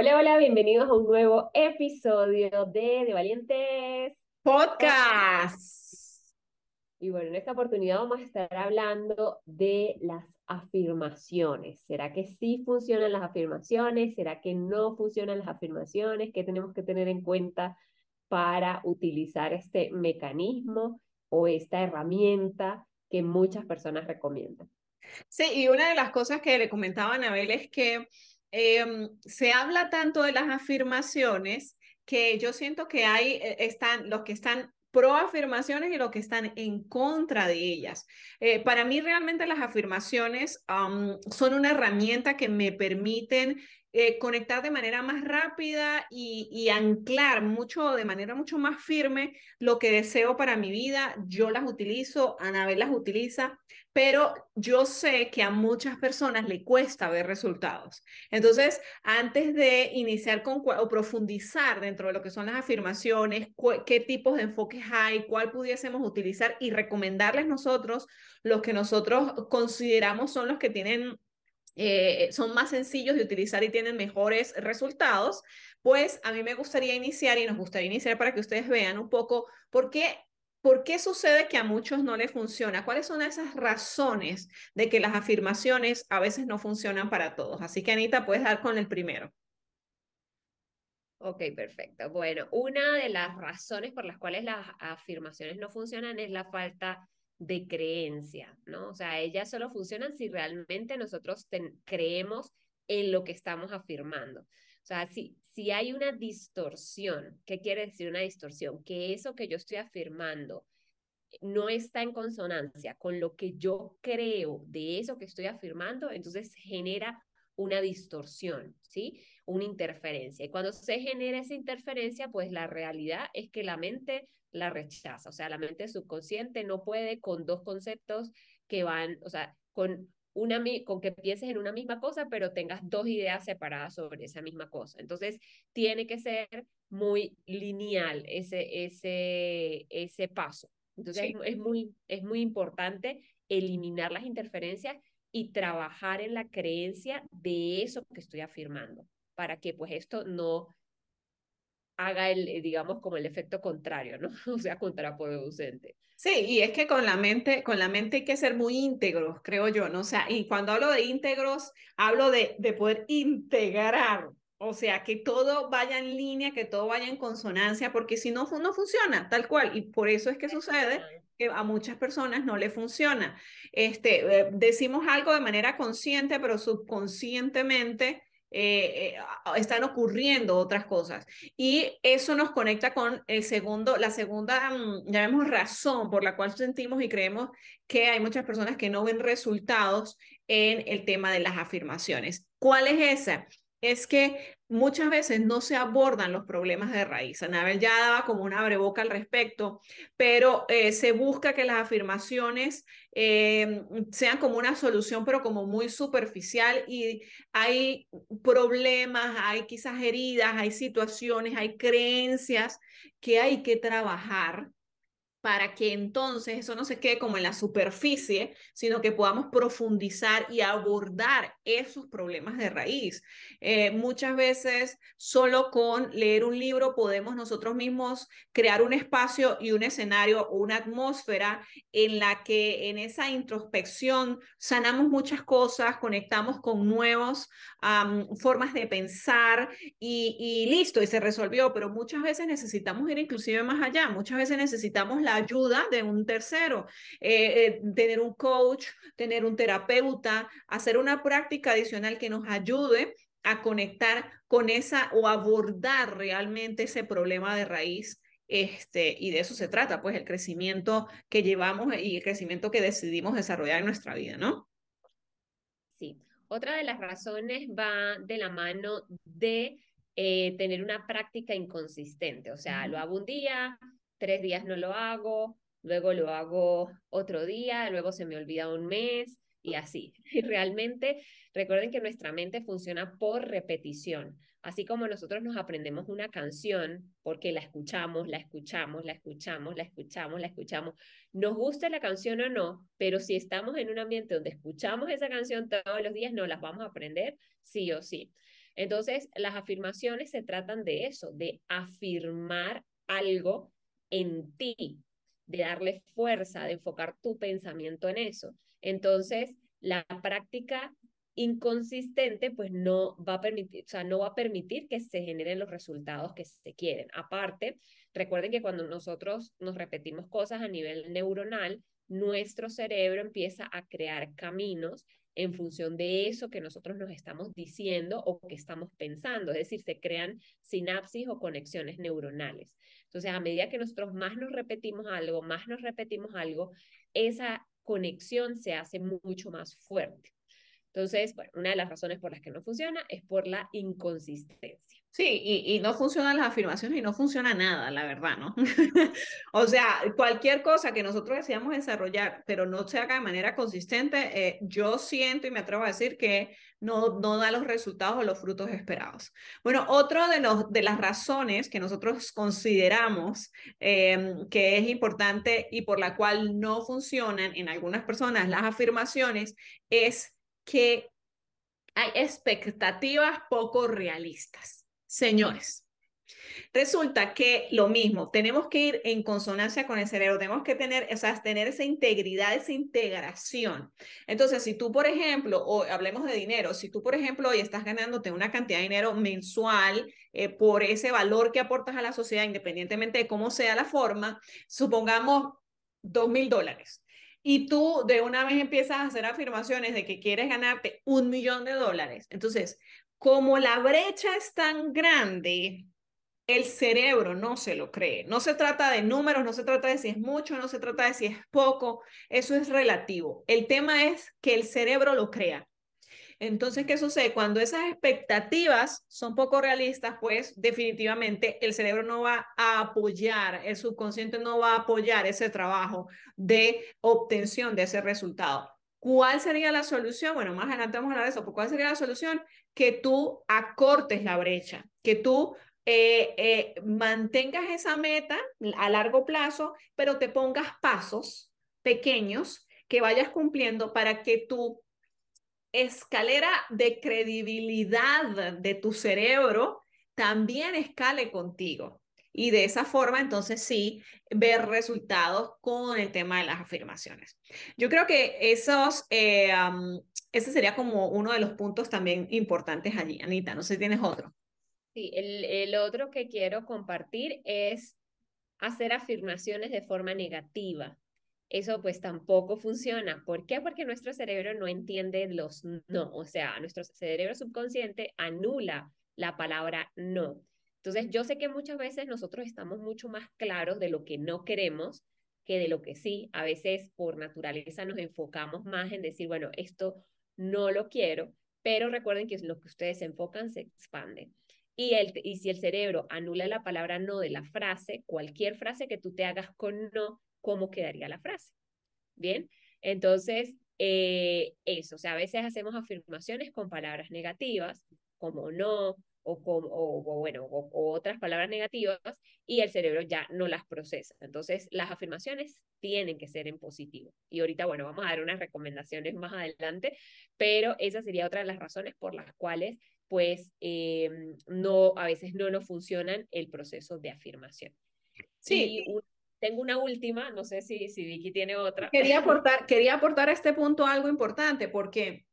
Hola, hola, bienvenidos a un nuevo episodio de De Valientes Podcast. Y bueno, en esta oportunidad vamos a estar hablando de las afirmaciones. ¿Será que sí funcionan las afirmaciones? ¿Será que no funcionan las afirmaciones? ¿Qué tenemos que tener en cuenta para utilizar este mecanismo o esta herramienta que muchas personas recomiendan? Sí, y una de las cosas que le comentaba a Anabel es que Em, se habla tanto de las afirmaciones que yo siento que hay, eh, están los que están pro afirmaciones y los que están en contra de ellas. Eh, para mí realmente las afirmaciones son una herramienta que me permiten eh, conectar de manera más rápida y, y, anclar mucho, de manera mucho más firme lo que deseo para mi vida. Yo las utilizo, Anabel las utiliza, pero yo sé que a muchas personas le cuesta ver resultados. Entonces, antes de iniciar con o profundizar dentro de lo que son las afirmaciones, qué tipos de enfoques hay, cuál pudiésemos utilizar y recomendarles nosotros los que nosotros consideramos son los que tienen eh, son más sencillos de utilizar y tienen mejores resultados, pues a mí me gustaría iniciar y nos gustaría iniciar para que ustedes vean un poco por qué, por qué sucede que a muchos no les funciona, cuáles son esas razones de que las afirmaciones a veces no funcionan para todos. Así que Anita, puedes dar con el primero. Ok, perfecto. Bueno, una de las razones por las cuales las afirmaciones no funcionan es la falta de creencia, ¿no? O sea, ellas solo funcionan si realmente nosotros creemos en lo que estamos afirmando. O sea, si, si hay una distorsión, ¿qué quiere decir una distorsión? Que eso que yo estoy afirmando no está en consonancia con lo que yo creo de eso que estoy afirmando, entonces genera una distorsión, ¿sí? Una interferencia. Y cuando se genera esa interferencia, pues la realidad es que la mente la rechaza. O sea, la mente subconsciente no puede con dos conceptos que van, o sea, con una, con que pienses en una misma cosa, pero tengas dos ideas separadas sobre esa misma cosa. Entonces, tiene que ser muy lineal ese, ese, ese paso. Entonces, es, muy, es muy importante eliminar las interferencias y trabajar en la creencia de eso que estoy afirmando, para que pues esto no haga el, eh, digamos, como el efecto contrario, ¿no? O sea, contraproducente. Sí, y es que con la mente, con la mente hay que ser muy íntegros, creo yo, ¿no? O sea, y cuando hablo de íntegros, hablo de, de poder integrar, o sea, que todo vaya en línea, que todo vaya en consonancia, porque si no, no funciona, tal cual, y por eso es que sucede que a muchas personas no le funciona. Este, eh, decimos algo de manera consciente, pero subconscientemente eh, eh, están ocurriendo otras cosas. Y eso nos conecta con el segundo, la segunda, mm, llamemos razón por la cual sentimos y creemos que hay muchas personas que no ven resultados en el tema de las afirmaciones. ¿Cuál es esa? es que muchas veces no se abordan los problemas de raíz. Anabel ya daba como una abreboca al respecto, pero eh, se busca que las afirmaciones eh, sean como una solución, pero como muy superficial y hay problemas, hay quizás heridas, hay situaciones, hay creencias que hay que trabajar para que entonces eso no se quede como en la superficie, sino que podamos profundizar y abordar esos problemas de raíz. Eh, muchas veces solo con leer un libro podemos nosotros mismos crear un espacio y un escenario o una atmósfera en la que en esa introspección sanamos muchas cosas, conectamos con nuevas formas de pensar y, y listo, y se resolvió, pero muchas veces necesitamos ir inclusive más allá, muchas veces necesitamos la ayuda de un tercero, eh, eh, tener un coach, tener un terapeuta, hacer una práctica adicional que nos ayude a conectar con esa o abordar realmente ese problema de raíz. Este, y de eso se trata, pues el crecimiento que llevamos y el crecimiento que decidimos desarrollar en nuestra vida, ¿no? Sí, Otra de las razones va de la mano de eh, tener una práctica inconsistente, o sea, lo hago un día, tres días no lo hago, luego lo hago otro día, luego se me olvida un mes y así. Y realmente recuerden que nuestra mente funciona por repetición. Así como nosotros nos aprendemos una canción porque la escuchamos, la escuchamos, la escuchamos, la escuchamos, la escuchamos. Nos gusta la canción o no, pero si estamos en un ambiente donde escuchamos esa canción todos los días, no las vamos a aprender sí o sí. Entonces, las afirmaciones se tratan de eso, de afirmar algo en ti, de darle fuerza, de enfocar tu pensamiento en eso. Entonces, la práctica inconsistente, pues no va a permitir, o sea, no va a permitir que se generen los resultados que se quieren. Aparte, recuerden que cuando nosotros nos repetimos cosas a nivel neuronal, nuestro cerebro empieza a crear caminos en función de eso que nosotros nos estamos diciendo o que estamos pensando, es decir, se crean sinapsis o conexiones neuronales. Entonces, a medida que nosotros más nos repetimos algo, más nos repetimos algo, esa conexión se hace mucho más fuerte. Entonces, bueno, una de las razones por las que no funciona es por la inconsistencia. Sí, y, y, no funcionan las afirmaciones y no funciona nada, la verdad, ¿no? o sea, cualquier cosa que nosotros deseamos desarrollar, pero no se haga de manera consistente, eh, yo siento y me atrevo a decir que no, no da los resultados o los frutos esperados. Bueno, otro de, los, de las razones que nosotros consideramos em, que es importante y por la cual no funcionan en algunas personas las afirmaciones es que hay expectativas poco realistas. Señores, resulta que lo mismo, tenemos que ir en consonancia con el cerebro, tenemos que tener, o sea, tener esa integridad, esa integración. Entonces, si tú, por ejemplo, o hablemos de dinero, si tú, por ejemplo, hoy estás ganándote una cantidad de dinero mensual eh, por ese valor que aportas a la sociedad, independientemente de cómo sea la forma, supongamos dos mil dólares y tú de una vez empiezas a hacer afirmaciones de que quieres ganarte un millón de dólares. Entonces, como la brecha es tan grande, el cerebro no se lo cree. No se trata de números, no se trata de si es mucho, no se trata de si es poco, eso es relativo. El tema es que el cerebro lo crea. Entonces, ¿qué sucede? Cuando esas expectativas son poco realistas, pues definitivamente el cerebro no va a apoyar, el subconsciente no va a apoyar ese trabajo de obtención de ese resultado. ¿Cuál sería la solución? Bueno, más adelante vamos a hablar de eso, pero ¿cuál sería la solución? Que tú acortes la brecha, que tú eh, eh, mantengas esa meta a largo plazo, pero te pongas pasos pequeños que vayas cumpliendo para que tú escalera de credibilidad de tu cerebro también escale contigo. Y de esa forma, entonces sí, ver resultados con el tema de las afirmaciones. Yo creo que esos, eh, ese sería como uno de los puntos también importantes allí. Anita, no sé si tienes otro. Sí, el, el otro que quiero compartir es hacer afirmaciones de forma negativa eso pues tampoco funciona. ¿Por qué? Porque nuestro cerebro no entiende los no, o sea, nuestro cerebro subconsciente anula la palabra no. Entonces, yo sé que muchas veces nosotros estamos mucho más claros de lo que no queremos que de lo que sí. A veces por naturaleza nos enfocamos más en decir, bueno, esto no lo quiero, pero recuerden que lo que ustedes enfocan se expande. Y, el, y si el cerebro anula la palabra no de la frase, cualquier frase que tú te hagas con no, cómo quedaría la frase. Bien, entonces, eh, eso, o sea, a veces hacemos afirmaciones con palabras negativas, como no, o, como, o, bueno, o, otras palabras negativas, y el cerebro ya no las procesa. Entonces, las afirmaciones tienen que ser en positivo. Y ahorita, bueno, vamos a dar unas recomendaciones más adelante, pero esa sería otra de las razones por las cuales, pues, em, no, a veces no nos funcionan el proceso de afirmación. Sí. Tengo una última, no sé si, si Vicky tiene otra. Quería aportar, quería aportar a este punto algo importante porque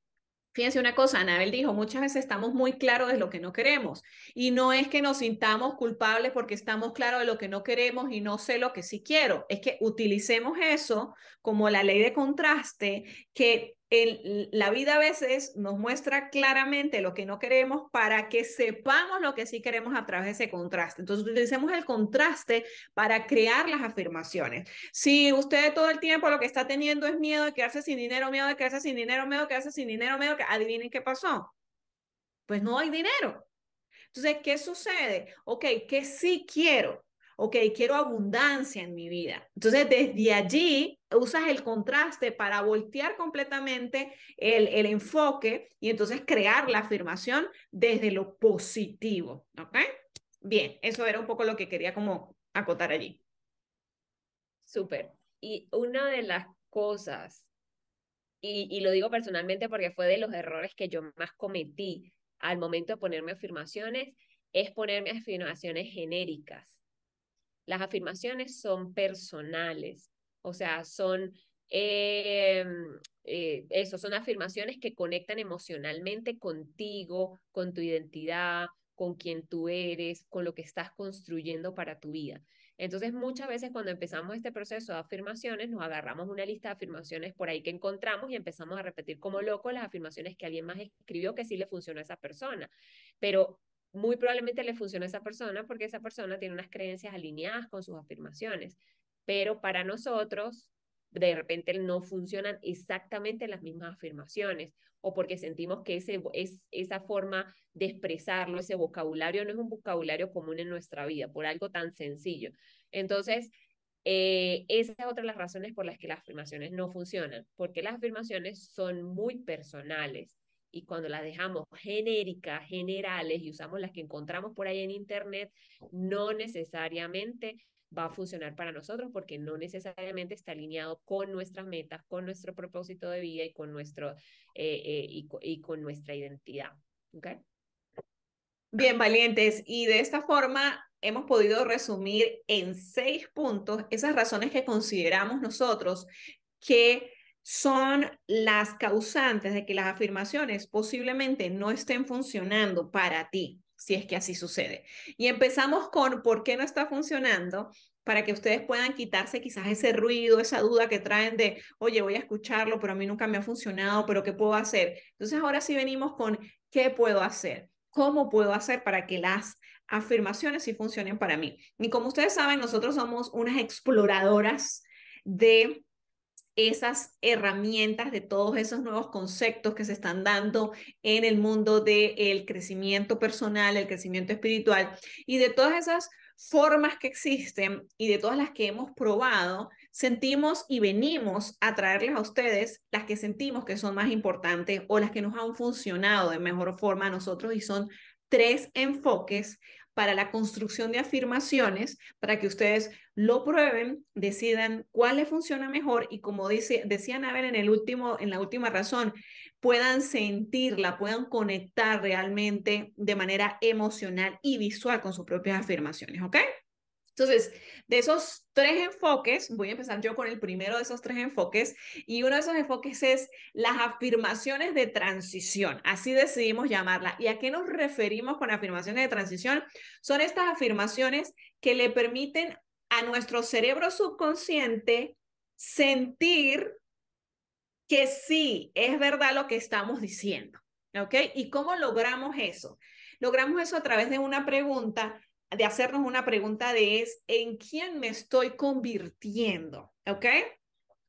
Fíjense una cosa, Anabel dijo, muchas veces estamos muy claros de lo que no queremos y no es que nos sintamos culpables porque estamos claros de lo que no queremos y no sé lo que sí quiero, es que utilicemos eso como la ley de contraste que la vida a veces nos muestra claramente lo que no queremos para que sepamos lo que sí queremos a través de ese contraste. Entonces, utilicemos el contraste para crear las afirmaciones. Si usted todo el tiempo lo que está teniendo es miedo de quedarse sin dinero, miedo de quedarse sin dinero, miedo de quedarse sin dinero, miedo, que adivinen qué pasó. Pues no hay dinero. Entonces, ¿qué sucede? Ok, ¿qué sí quiero? Ok, quiero abundancia en mi vida. Entonces, desde allí usas el contraste para voltear completamente el, el enfoque y entonces crear la afirmación desde lo positivo, ¿ok? Bien, eso era un poco lo que quería como acotar allí. Súper. Y una de las cosas, y, y lo digo personalmente porque fue de los errores que yo más cometí al momento de ponerme afirmaciones, es ponerme afirmaciones genéricas las afirmaciones son personales, o sea, son em, eh, eso, son afirmaciones que conectan emocionalmente contigo, con tu identidad, con quien tú eres, con lo que estás construyendo para tu vida. Entonces, muchas veces cuando empezamos este proceso de afirmaciones, nos agarramos una lista de afirmaciones por ahí que encontramos y empezamos a repetir como locos las afirmaciones que alguien más escribió que sí le funcionó a esa persona. Pero muy probablemente le funciona a esa persona porque esa persona tiene unas creencias alineadas con sus afirmaciones, pero para nosotros de repente no funcionan exactamente las mismas afirmaciones o porque sentimos que ese, es, esa forma de expresarlo, ese vocabulario no es un vocabulario común en nuestra vida, por algo tan sencillo. Entonces, eh, esa es otra de las razones por las que las afirmaciones no funcionan, porque las afirmaciones son muy personales y cuando las dejamos genéricas, generales y usamos las que encontramos por ahí en Internet, no necesariamente va a funcionar para nosotros porque no necesariamente está alineado con nuestras metas, con nuestro propósito de vida y con, nuestro, eh, eh, y, con nuestra identidad. ¿Okay? Bien, valientes. Y de esta forma hemos podido resumir en seis puntos esas razones que consideramos nosotros que son las causantes de que las afirmaciones posiblemente no estén funcionando para ti, si es que así sucede. Y empezamos con por qué no está funcionando para que ustedes puedan quitarse quizás ese ruido, esa duda que traen de, oye, voy a escucharlo, pero a mí nunca me ha funcionado, pero ¿qué puedo hacer? Entonces ahora sí venimos con, ¿qué puedo hacer? ¿Cómo puedo hacer para que las afirmaciones sí funcionen para mí? Y como ustedes saben, nosotros somos unas exploradoras de esas herramientas de todos esos nuevos conceptos que se están dando en el mundo del crecimiento personal, el crecimiento espiritual y de todas esas formas que existen y de todas las que hemos probado, sentimos y venimos a traerles a ustedes las que sentimos que son más importantes o las que nos han funcionado de mejor forma a nosotros y son tres enfoques para la construcción de afirmaciones, para que ustedes lo prueben, decidan cuál les funciona mejor y como dice, decía Nabel en, el último, en la última razón, puedan sentirla, puedan conectar realmente de manera emocional y visual con sus propias afirmaciones, ¿ok? Entonces, de esos tres enfoques, voy a empezar yo con el primero de esos tres enfoques, y uno de esos enfoques es las afirmaciones de transición, así decidimos llamarla. ¿Y a qué nos referimos con afirmaciones de transición? Son estas afirmaciones que le permiten a nuestro cerebro subconsciente sentir que sí, es verdad lo que estamos diciendo. ¿Ok? ¿Y cómo logramos eso? Logramos eso a través de una pregunta de hacernos una pregunta de es, ¿en quién me estoy convirtiendo? ¿Ok?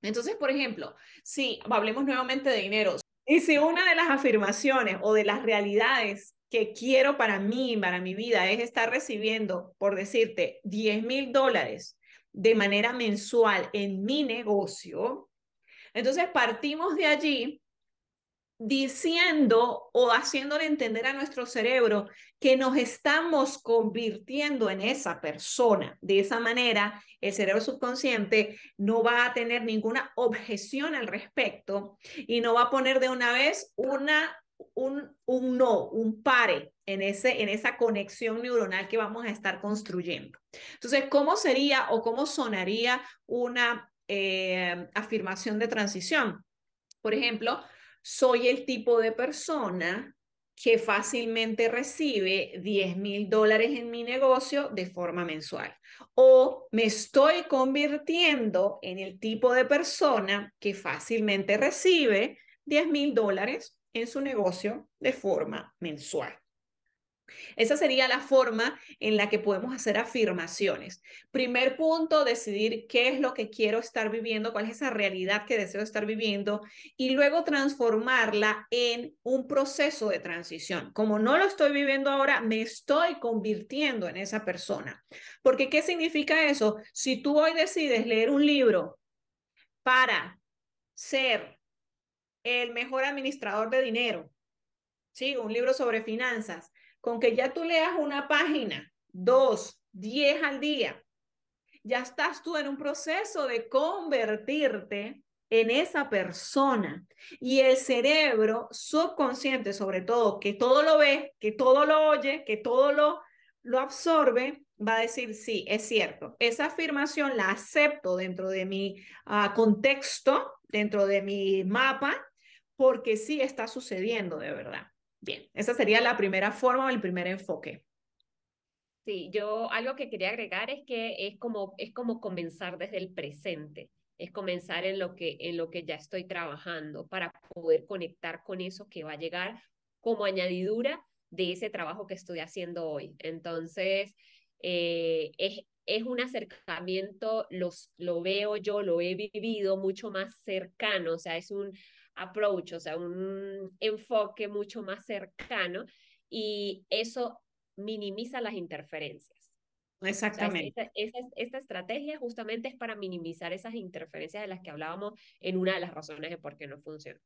Entonces, por ejemplo, si hablemos nuevamente de dinero, y si una de las afirmaciones o de las realidades que quiero para mí, para mi vida, es estar recibiendo, por decirte, 10 mil dólares de manera mensual en mi negocio, entonces partimos de allí diciendo o haciéndole entender a nuestro cerebro que nos estamos convirtiendo en esa persona. De esa manera, el cerebro subconsciente no va a tener ninguna objeción al respecto y no va a poner de una vez una un, un no, un pare en, ese, en esa conexión neuronal que vamos a estar construyendo. Entonces, ¿cómo sería o cómo sonaría una eh, afirmación de transición? Por ejemplo, soy el tipo de persona que fácilmente recibe 10 mil dólares en mi negocio de forma mensual. O me estoy convirtiendo en el tipo de persona que fácilmente recibe 10 mil dólares en su negocio de forma mensual. Esa sería la forma en la que podemos hacer afirmaciones. Primer punto, decidir qué es lo que quiero estar viviendo, cuál es esa realidad que deseo estar viviendo y luego transformarla en un proceso de transición. Como no lo estoy viviendo ahora, me estoy convirtiendo en esa persona. Porque ¿qué significa eso? Si tú hoy decides leer un libro para ser el mejor administrador de dinero, ¿sí? Un libro sobre finanzas con que ya tú leas una página, dos, diez al día, ya estás tú en un proceso de convertirte en esa persona. Y el cerebro subconsciente, sobre todo, que todo lo ve, que todo lo oye, que todo lo, absorbe, va a decir, sí, es cierto. Esa afirmación la acepto dentro de mi ah, contexto, dentro de mi mapa, porque sí está sucediendo de verdad. Bien, esa sería la primera forma o el primer enfoque. Sí, yo algo que quería agregar es que es como, es como comenzar desde el presente, es comenzar en lo, que, en lo que ya estoy trabajando para poder conectar con eso que va a llegar como añadidura de ese trabajo que estoy haciendo hoy. Entonces, eh, es, es un acercamiento, los, lo veo yo, lo he vivido mucho más cercano, o sea, es un approach, o sea, un enfoque mucho más cercano y eso minimiza las interferencias. Exactamente. esta, estrategia justamente es para minimizar esas interferencias de las que hablábamos en una de las razones de por qué no funciona.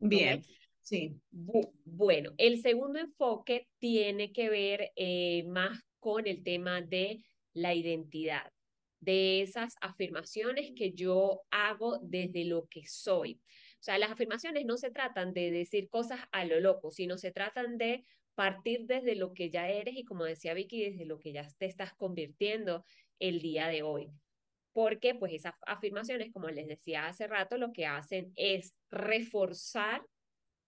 Bien, sí. bueno, el segundo enfoque tiene que ver eh, más con el tema de la identidad, de esas afirmaciones que yo hago desde lo que soy. O sea, las afirmaciones no se tratan de decir cosas a lo loco, sino se tratan de partir desde lo que ya eres y como decía Vicky, desde lo que ya te estás convirtiendo el día de hoy. Porque pues esas afirmaciones, como les decía hace rato, lo que hacen es reforzar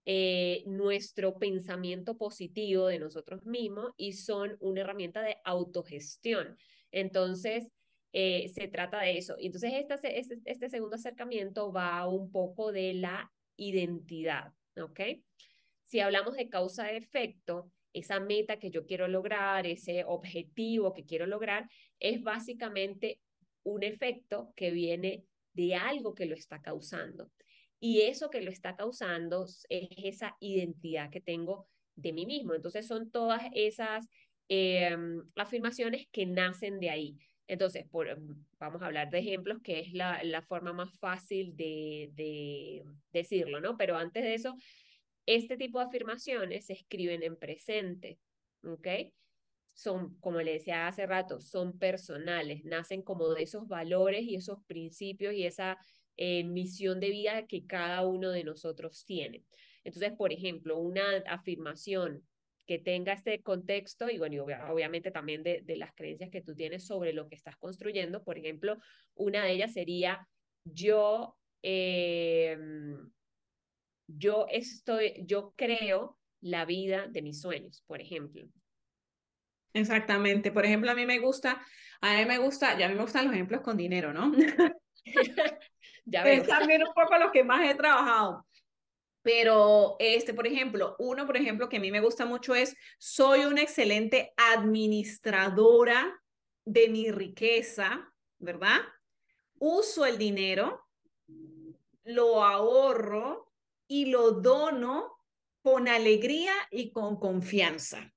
eh, nuestro pensamiento positivo de nosotros mismos y son una herramienta de autogestión. Entonces, eh, se trata de eso. Y entonces este, este, segundo acercamiento va un poco de la identidad, ¿ok? Si hablamos de causa-efecto, esa meta que yo quiero lograr, ese objetivo que quiero lograr, es básicamente un efecto que viene de algo que lo está causando. Y eso que lo está causando es esa identidad que tengo de mí mismo. Entonces son todas esas em, afirmaciones que nacen de ahí. Entonces, por, em, vamos a hablar de ejemplos, que es la, la forma más fácil de, de, decirlo, ¿no? Pero antes de eso, este tipo de afirmaciones se escriben en presente, ¿ok? Son, como le decía hace rato, son personales, nacen como de esos valores y esos principios y esa eh, misión de vida que cada uno de nosotros tiene. Entonces, por ejemplo, una afirmación que tenga este contexto y bueno, obviamente también de, de, las creencias que tú tienes sobre lo que estás construyendo. Por ejemplo, una de ellas sería yo, eh, yo estoy, yo creo la vida de mis sueños, por ejemplo. Exactamente. Por ejemplo, a mí me gusta, a mí me gusta, ya a mí me gustan los ejemplos con dinero, ¿no? ya Es también un poco lo que más he trabajado. Pero, este, por ejemplo, uno, por ejemplo, que a mí me gusta mucho es, soy una excelente administradora de mi riqueza, ¿verdad? Uso el dinero, lo ahorro y lo dono con alegría y con confianza.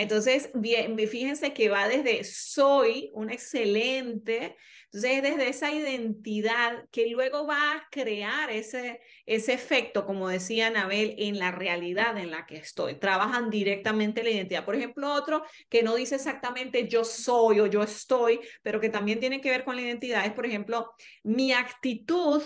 Entonces, bien, fíjense que va desde soy un excelente, entonces desde esa identidad que luego va a crear ese, ese efecto, como decía Anabel, en la realidad en la que estoy. Trabajan directamente la identidad. Por ejemplo, otro que no dice exactamente yo soy o yo estoy, pero que también tiene que ver con la identidad es, por ejemplo, mi actitud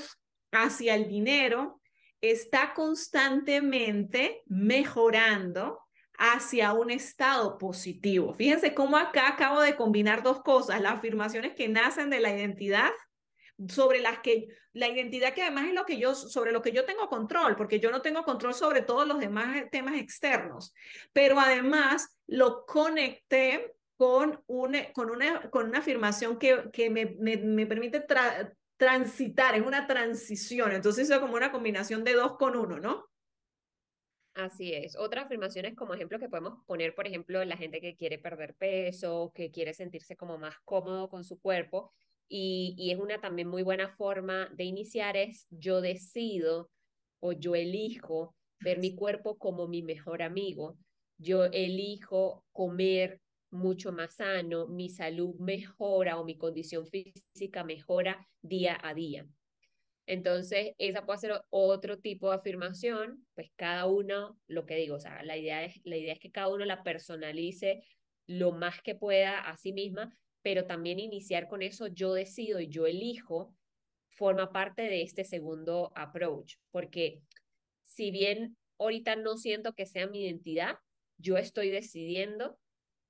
hacia el dinero está constantemente mejorando hacia un estado positivo. Fíjense cómo acá acabo de combinar dos cosas, las afirmaciones que nacen de la identidad sobre las que la identidad que además es lo que yo sobre lo que yo tengo control, porque yo no tengo control sobre todos los demás temas externos, pero además lo conecté con una con una con una afirmación que, que me, me, me permite transitar, es una transición. Entonces es como una combinación de dos con uno, ¿no? Así es. Otras afirmaciones como ejemplo que podemos poner, por ejemplo, la gente que quiere perder peso, que quiere sentirse como más cómodo con su cuerpo. Y, y es una también muy buena forma de iniciar es yo decido o yo elijo ver mi cuerpo como mi mejor amigo. Yo elijo comer mucho más sano, mi salud mejora o mi condición física mejora día a día. Entonces, esa puede ser otro tipo de afirmación, pues cada uno, lo que digo, o sea, la idea es, la idea es que cada uno la personalice lo más que pueda a sí misma, pero también iniciar con eso, yo decido y yo elijo, forma parte de este segundo approach, porque si bien ahorita no siento que sea mi identidad, yo estoy decidiendo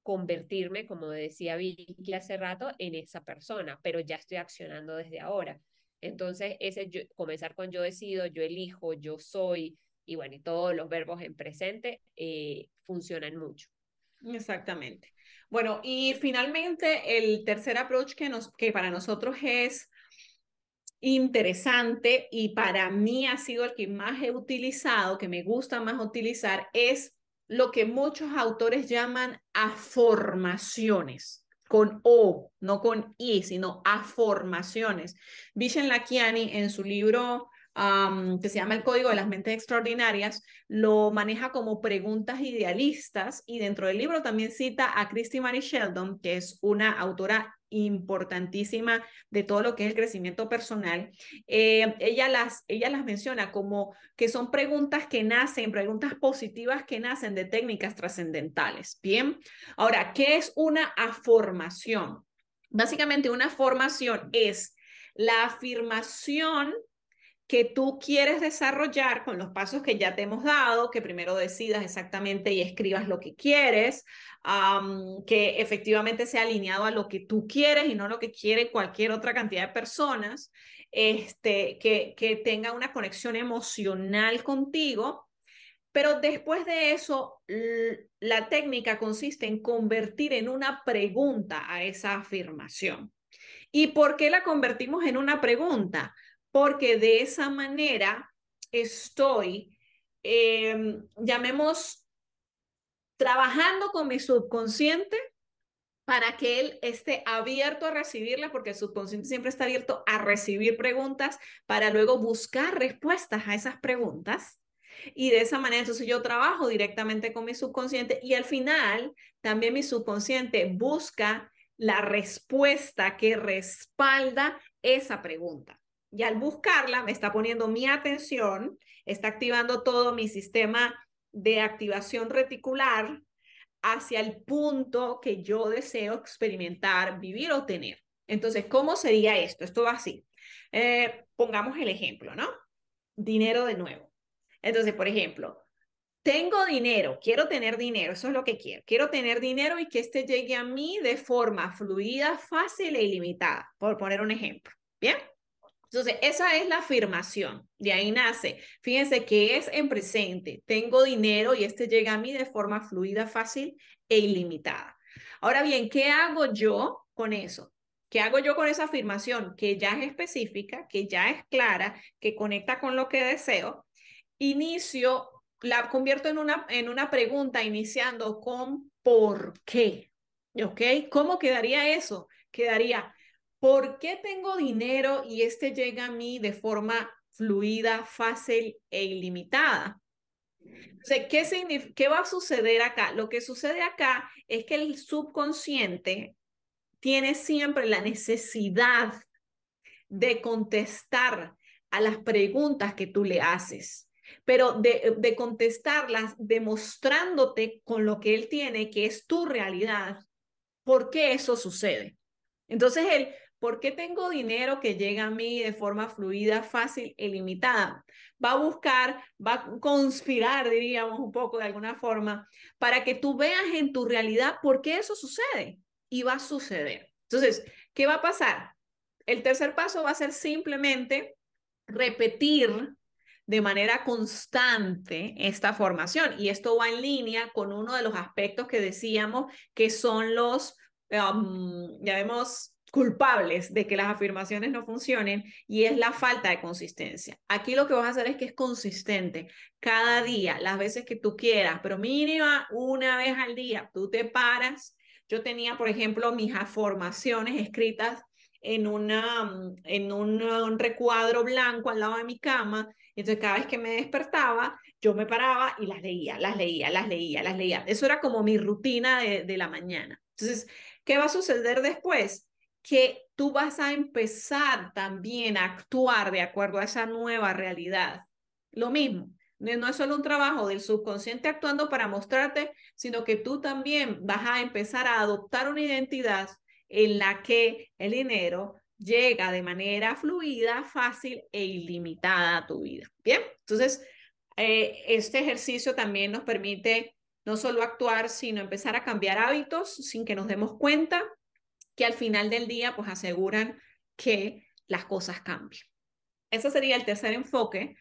convertirme, como decía Vicky hace rato, en esa persona, pero ya estoy accionando desde ahora. Entonces, ese comenzar con yo decido, yo elijo, yo soy, y bueno, y todos los verbos en presente eh, funcionan mucho. Exactamente. Bueno, y finalmente el tercer approach que, nos, que para nosotros es interesante y para mí ha sido el que más he utilizado, que me gusta más utilizar, es lo que muchos autores llaman aformaciones, con O, no con I, sino aformaciones. Vishen Lakiani en su libro que se llama El Código de las Mentes Extraordinarias, lo maneja como preguntas idealistas y dentro del libro también cita a Christy Mary Sheldon, que es una autora importantísima de todo lo que es el crecimiento personal. Eh, ella, las, ella las menciona como que son preguntas que nacen, preguntas positivas que nacen de técnicas trascendentales. Bien, ahora, ¿qué es una afirmación? Básicamente una formación es la afirmación que tú quieres desarrollar con los pasos que ya te hemos dado, que primero decidas exactamente y escribas lo que quieres, que efectivamente sea alineado a lo que tú quieres y no lo que quiere cualquier otra cantidad de personas, este, que, que tenga una conexión emocional contigo. Pero después de eso, la técnica consiste en convertir en una pregunta a esa afirmación. ¿Y por qué la convertimos en una pregunta? Porque de esa manera estoy, em, llamemos, trabajando con mi subconsciente para que él esté abierto a recibirla, porque el subconsciente siempre está abierto a recibir preguntas para luego buscar respuestas a esas preguntas. Y de esa manera, entonces yo trabajo directamente con mi subconsciente y al final también mi subconsciente busca la respuesta que respalda esa pregunta. Y al buscarla, me está poniendo mi atención, está activando todo mi sistema de activación reticular hacia el punto que yo deseo experimentar, vivir o tener. Entonces, ¿cómo sería esto? Esto va así. Eh, pongamos el ejemplo, ¿no? Dinero de nuevo. Entonces, por ejemplo, tengo dinero, quiero tener dinero, eso es lo que quiero. Quiero tener dinero y que este llegue a mí de forma fluida, fácil e ilimitada, por poner un ejemplo. Bien. Entonces, esa es la afirmación. De ahí nace. Fíjense que es en presente. Tengo dinero y este llega a mí de forma fluida, fácil e ilimitada. Ahora bien, ¿qué hago yo con eso? ¿Qué hago yo con esa afirmación que ya es específica, que ya es clara, que conecta con lo que deseo? Inicio, la convierto en una, en una pregunta iniciando con ¿por qué? ¿Ok? ¿Cómo quedaría eso? Quedaría, ¿Por qué tengo dinero y este llega a mí de forma fluida, fácil e ilimitada? ¿qué, ¿qué va a suceder acá? Lo que sucede acá es que el subconsciente tiene siempre la necesidad de contestar a las preguntas que tú le haces, pero de, de contestarlas demostrándote con lo que él tiene, que es tu realidad, por qué eso sucede. Entonces, él ¿Por qué tengo dinero que llega a mí de forma fluida, fácil e ilimitada? Va a buscar, va a conspirar, diríamos un poco de alguna forma, para que tú veas en tu realidad por qué eso sucede y va a suceder. Entonces, ¿qué va a pasar? El tercer paso va a ser simplemente repetir de manera constante esta formación. Y esto va en línea con uno de los aspectos que decíamos que son los, um, ya vemos, culpables de que las afirmaciones no funcionen y es la falta de consistencia. Aquí lo que vas a hacer es que es consistente cada día, las veces que tú quieras, pero mínima una vez al día, tú te paras. Yo tenía, por ejemplo, mis afirmaciones escritas en, una, en un, recuadro blanco al lado de mi cama. Entonces, cada vez que me despertaba, yo me paraba y las leía, las leía, las leía, las leía. Eso era como mi rutina de, de la mañana. Entonces, ¿qué va a suceder después? Que tú vas a empezar también a actuar de acuerdo a esa nueva realidad. Lo mismo, no es solo un trabajo del subconsciente actuando para mostrarte, sino que tú también vas a empezar a adoptar una identidad en la que el dinero llega de manera fluida, fácil e ilimitada a tu vida. Bien, entonces, eh, este ejercicio también nos permite no solo actuar, sino empezar a cambiar hábitos sin que nos demos cuenta que al final del día pues aseguran que las cosas cambien. Ese sería el tercer enfoque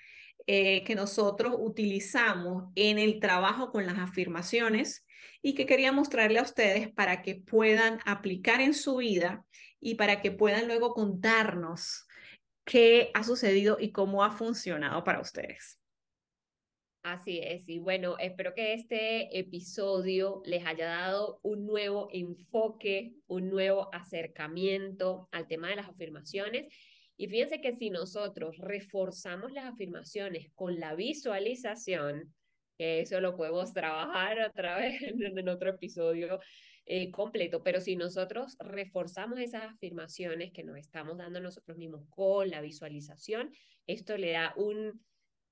eh, que nosotros utilizamos en el trabajo con las afirmaciones y que quería mostrarle a ustedes para que puedan aplicar en su vida y para que puedan luego contarnos qué ha sucedido y cómo ha funcionado para ustedes. Así es, y bueno, espero que este episodio les haya dado un nuevo enfoque, un nuevo acercamiento al tema de las afirmaciones. Y fíjense que si nosotros reforzamos las afirmaciones con la visualización, que eso lo podemos trabajar otra vez en, otro episodio eh, completo, pero si nosotros reforzamos esas afirmaciones que nos estamos dando nosotros mismos con la visualización, esto le da un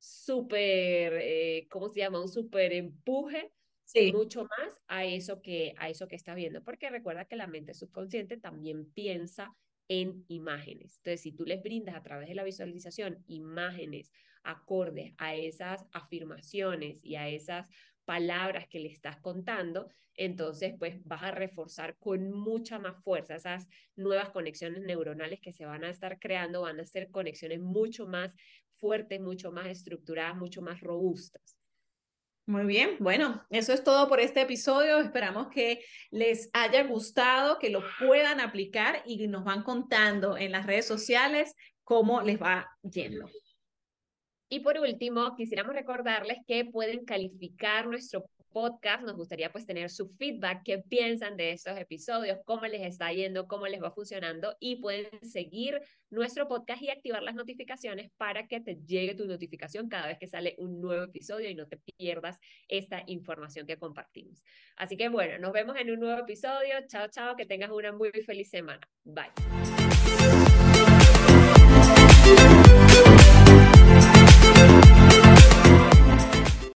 súper, eh, ¿cómo se llama? Un súper empuje sí. mucho más a eso, que, a eso que está viendo, porque recuerda que la mente subconsciente también piensa en imágenes. Entonces, si tú les brindas a través de la visualización imágenes acordes a esas afirmaciones y a esas palabras que le estás contando, entonces pues vas a reforzar con mucha más fuerza esas nuevas conexiones neuronales que se van a estar creando, van a ser conexiones mucho más fuertes, mucho más estructuradas, mucho más robustas. Muy bien, bueno, eso es todo por este episodio. Esperamos que les haya gustado, que lo puedan aplicar y nos van contando en las redes sociales cómo les va yendo. Y por último, quisiéramos recordarles que pueden calificar nuestro podcast. Nos gustaría pues tener su feedback, qué piensan de estos episodios, cómo les está yendo, cómo les va funcionando y pueden seguir nuestro podcast y activar las notificaciones para que te llegue tu notificación cada vez que sale un nuevo episodio y no te pierdas esta información que compartimos. Así que bueno, nos vemos en un nuevo episodio. Chao, chao, que tengas una muy feliz semana. Bye.